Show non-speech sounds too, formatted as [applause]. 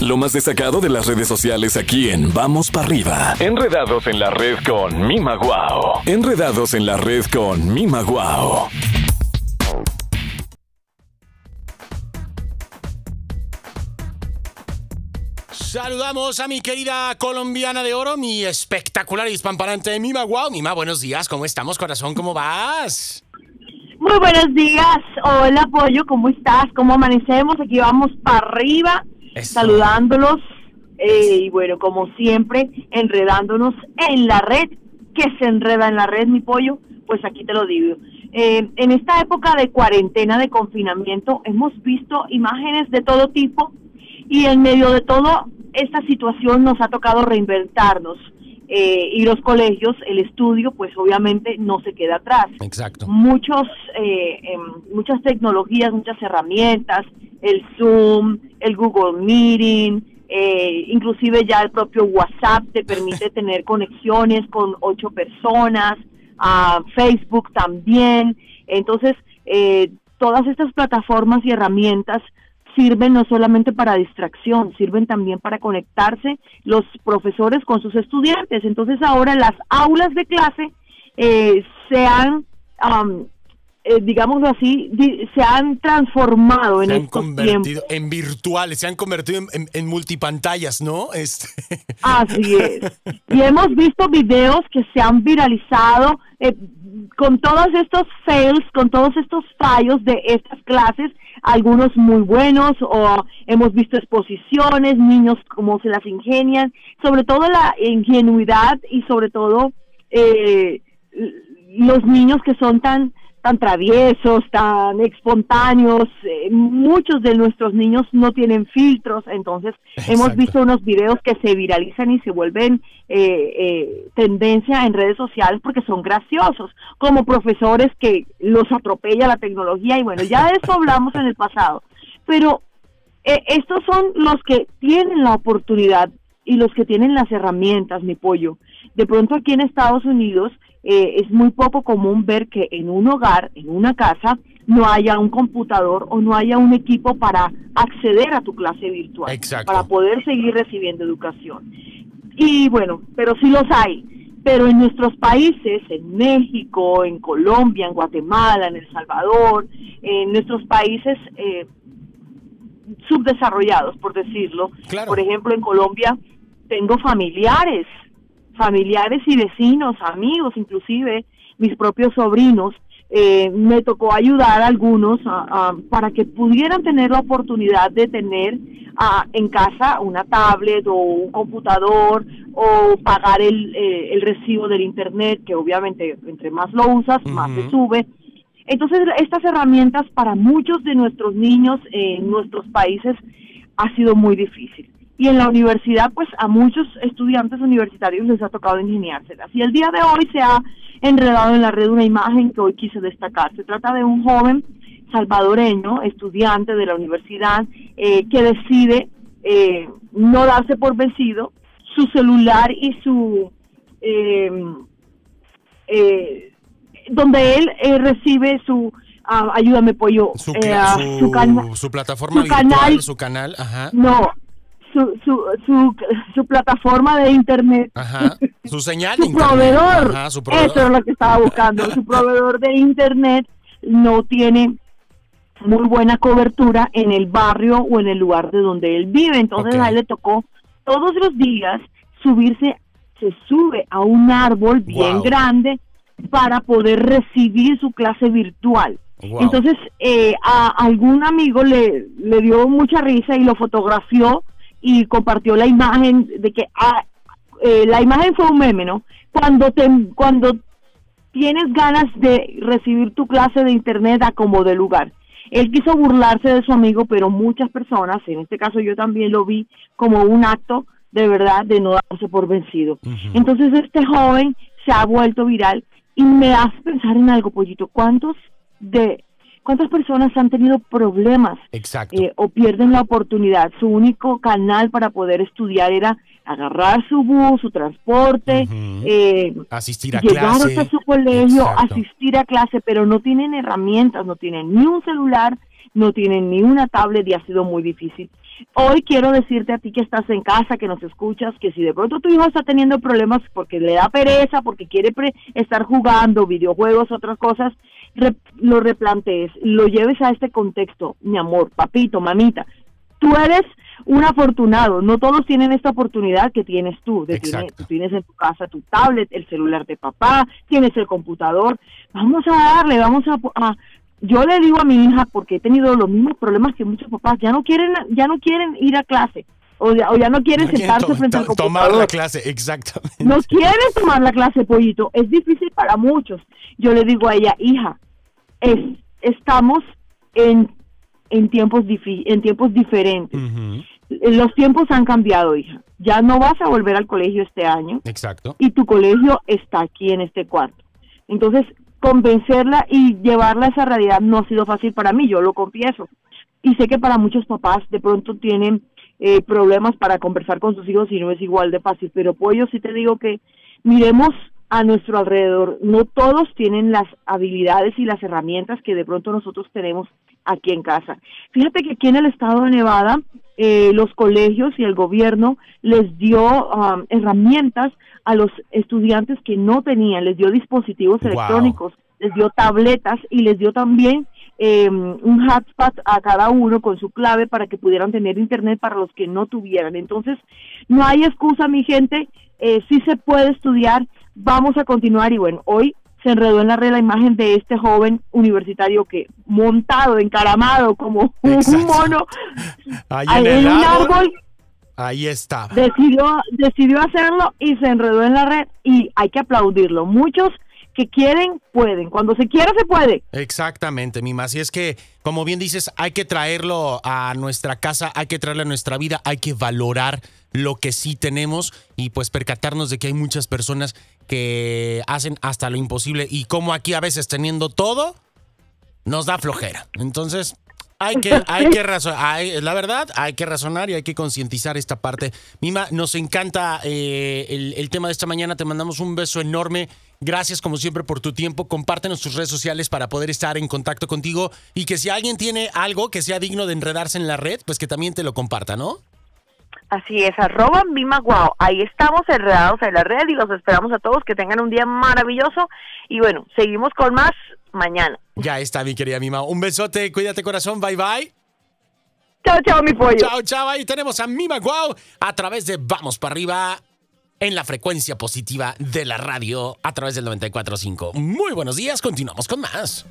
Lo más destacado de las redes sociales aquí en Vamos para arriba. Enredados en la red con Mima Guau. Enredados en la red con Mima Guau. Saludamos a mi querida colombiana de oro, mi espectacular y espamparante Mima Guau. Mima, buenos días, ¿cómo estamos, corazón? ¿Cómo vas? Muy buenos días. Hola, Pollo, ¿cómo estás? ¿Cómo amanecemos? Aquí vamos para arriba, Eso. saludándolos. eh, y bueno, como siempre, enredándonos en la red. ¿Qué se enreda en la red, mi pollo? Pues aquí te lo digo. Eh, en esta época de cuarentena, de confinamiento, hemos visto imágenes de todo tipo y en medio de todo esta situación nos ha tocado reinventarnos. Eh, y los colegios, el estudio, pues obviamente no se queda atrás Exacto. muchos eh, em, muchas tecnologías, muchas herramientas, el Zoom, el Google Meeting, eh, inclusive ya el propio WhatsApp te permite [laughs] tener conexiones con ocho personas, a Facebook también. Entonces, eh, todas estas plataformas y herramientas sirven no solamente para distracción, sirven también para conectarse los profesores con sus estudiantes. Entonces ahora las aulas de clase eh, se han, eh, digámoslo así, di- se han transformado en han estos convertido tiempos. en virtuales, se han convertido en, en- en multipantallas, ¿no? Este, Así es. [laughs] Y hemos visto videos que se han viralizado eh, con todos estos fails, con todos estos fallos de estas clases, algunos muy buenos, o hemos visto exposiciones, niños cómo se las ingenian, sobre todo la ingenuidad y sobre todo eh, los niños que son tan tan traviesos, tan espontáneos, eh, muchos de nuestros niños no tienen filtros, entonces hemos visto unos videos que se viralizan y se vuelven eh, eh, tendencia en redes sociales porque son graciosos, como profesores que los atropella la tecnología y bueno, ya de eso hablamos en el pasado, pero eh, estos son los que tienen la oportunidad y los que tienen las herramientas, mi pollo. De pronto aquí en Estados Unidos eh, es muy poco común ver que en un hogar, en una casa, no haya un computador o no haya un equipo para acceder a tu clase virtual, Exacto. para poder seguir recibiendo educación. Y bueno, pero sí los hay. Pero en nuestros países, en México, en Colombia, en Guatemala, en El Salvador, en nuestros países eh, subdesarrollados, por decirlo. Claro. Por ejemplo, en Colombia tengo familiares, familiares y vecinos, amigos, inclusive mis propios sobrinos. eh, me tocó ayudar a algunos a- a- para que pudieran tener la oportunidad de tener en casa una tablet o un computador o pagar el, eh, el recibo del internet, que obviamente entre más lo usas, más se sube. Entonces, estas herramientas para muchos de nuestros niños en nuestros países ha sido muy difícil. Y en la universidad, pues a muchos estudiantes universitarios les ha tocado ingeniárselas. Y el día de hoy se ha enredado en la red una imagen que hoy quise destacar. Se trata de un joven salvadoreño, estudiante de la universidad, eh, que decide eh, no darse por vencido, su celular y su... eh, eh, donde él eh, recibe su ah, ayúdame pollo su, eh, ah, su, su su plataforma su virtual, canal. su canal, ajá. no su, su, su, su plataforma de internet Ajá. [laughs] Su señal su internet. proveedor, Ajá, su proveedor. eso es lo que estaba buscando su proveedor de internet no tiene muy buena cobertura en el barrio o en el lugar de donde él vive entonces a él le tocó todos los días subirse se sube a un árbol bien Wow. grande para poder recibir su clase virtual Wow. entonces, eh, a algún amigo le, le dio mucha risa y lo fotografió y compartió la imagen de que ah, eh, la imagen fue un meme, ¿no? Cuando te, cuando tienes ganas de recibir tu clase de internet a como de lugar. Él quiso burlarse de su amigo, pero muchas personas, en este caso yo también lo vi como un acto de verdad de no darse por vencido. Entonces este joven se ha vuelto viral y me hace pensar en algo, pollito. ¿Cuántos de cuántas personas han tenido problemas Exacto. eh, o pierden la oportunidad? Su único canal para poder estudiar era agarrar su bus, su transporte, eh, Asistir a llegar clase. hasta su colegio, Exacto. asistir a clase, pero no tienen herramientas, no tienen ni un celular, no tienen ni una tablet y ha sido muy difícil. Hoy quiero decirte a ti que estás en casa, que nos escuchas, que si de pronto tu hijo está teniendo problemas porque le da pereza, porque quiere estar jugando videojuegos, otras cosas, lo replantees, lo lleves a este contexto, mi amor, papito, mamita. Tú eres un afortunado, no todos tienen esta oportunidad que tienes tú, de tienes, tienes en tu casa tu tablet, el celular de papá, tienes el computador, vamos a darle, vamos a, yo le digo a mi hija porque he tenido los mismos problemas que muchos papás, ya no quieren ya no quieren ir a clase o ya, o ya no quieren sentarse frente al computador. Tomar la clase, exactamente. No quieren tomar la clase, pollito, es difícil para muchos. Yo le digo a ella, hija, es, estamos en en tiempos en tiempos diferentes. Los tiempos han cambiado, hija. Ya no vas a volver al colegio este año. Exacto. Y tu colegio está aquí en este cuarto. Entonces, convencerla y llevarla a esa realidad no ha sido fácil para mí, yo lo confieso. Y sé que para muchos papás de pronto tienen eh, problemas para conversar con sus hijos y no es igual de fácil. Pero pues yo sí te digo que miremos a nuestro alrededor. No todos tienen las habilidades y las herramientas que de pronto nosotros tenemos aquí en casa. Fíjate que aquí en el estado de Nevada, eh, los colegios y el gobierno les dio um, herramientas a los estudiantes que no tenían, les dio dispositivos electrónicos, les dio tabletas y les dio también eh, un hotspot a cada uno con su clave para que pudieran tener internet para los que no tuvieran. Entonces, no hay excusa, mi gente, eh, sí se puede estudiar, vamos a continuar y bueno, hoy se enredó en la red la imagen de este joven universitario que montado, encaramado como un mono [laughs] ahí en, un árbol, Ahí está. Decidió, decidió hacerlo y se enredó en la red y hay que aplaudirlo. Muchos que quieren, pueden. Cuando se quiera, se puede. Exactamente, Mima. Así es que, como bien dices, hay que traerlo a nuestra casa, hay que traerlo a nuestra vida, hay que valorar lo que sí tenemos y pues percatarnos de que hay muchas personas que hacen hasta lo imposible y como aquí a veces teniendo todo, nos da flojera. Entonces, hay que, [laughs] hay que razonar, la verdad, hay que razonar y hay que concientizar esta parte. Mima, nos encanta eh, el, el, tema de esta mañana, te mandamos un beso enorme. Gracias como siempre por tu tiempo. Compártenos tus redes sociales para poder estar en contacto contigo y que si alguien tiene algo que sea digno de enredarse en la red, pues que también te lo comparta, ¿no? Así es, arroba Mimaguao. Ahí estamos enredados en la red y los esperamos a todos que tengan un día maravilloso. Y bueno, seguimos con más mañana. Ya está, mi querida Mima. Un besote, cuídate corazón, bye bye. Chao, chao, mi pollo. Chao, chao. Ahí tenemos a Mima Guau a través de Vamos para arriba en la frecuencia positiva de la radio a través del 94.5. Muy buenos días, continuamos con más.